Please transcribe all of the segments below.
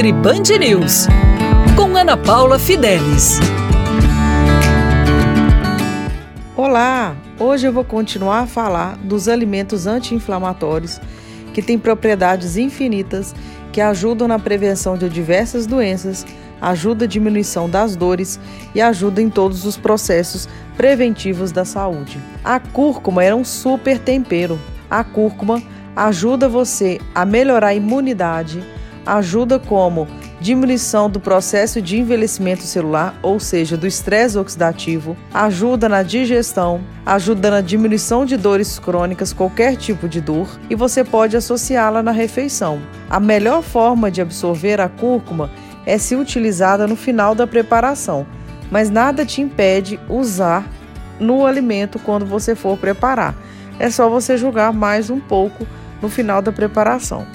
Nutri Band News, com Ana Paula Fidelis. Olá! Hoje eu vou continuar a falar dos alimentos anti-inflamatórios que têm propriedades infinitas que ajudam na prevenção de diversas doenças, ajudam a diminuição das dores e ajudam em todos os processos preventivos da saúde. A cúrcuma é um super tempero. A cúrcuma ajuda você a melhorar a imunidade, ajuda como diminuição do processo de envelhecimento celular, ou seja, do estresse oxidativo, ajuda na digestão, ajuda na diminuição de dores crônicas, qualquer tipo de dor, e você pode associá-la na refeição. A melhor forma de absorver a cúrcuma é se utilizada no final da preparação, mas nada te impede usar no alimento quando você for preparar. É só você jogar mais um pouco no final da preparação.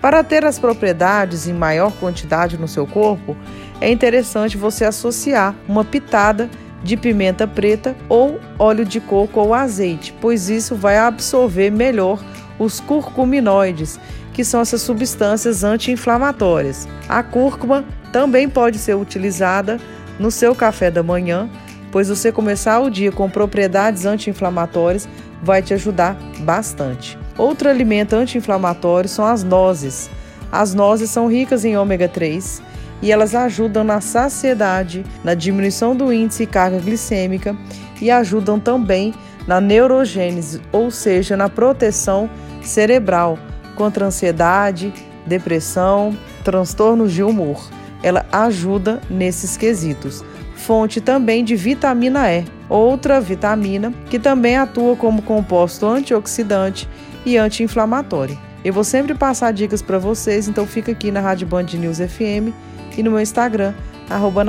Para ter as propriedades em maior quantidade no seu corpo, é interessante você associar uma pitada de pimenta preta ou óleo de coco ou azeite, pois isso vai absorver melhor os curcuminoides, que são essas substâncias anti-inflamatórias. A cúrcuma também pode ser utilizada no seu café da manhã, pois você começar o dia com propriedades anti-inflamatórias vai te ajudar bastante. Outro alimento anti-inflamatório são as nozes. As nozes são ricas em ômega 3 e elas ajudam na saciedade, na diminuição do índice de carga glicêmica e ajudam também na neurogênese, ou seja, na proteção cerebral contra ansiedade, depressão, transtornos de humor. Ela ajuda nesses quesitos fonte também de vitamina E, outra vitamina que também atua como composto antioxidante e anti-inflamatório. Eu vou sempre passar dicas para vocês, então fica aqui na Rádio Band News FM e no meu Instagram, arroba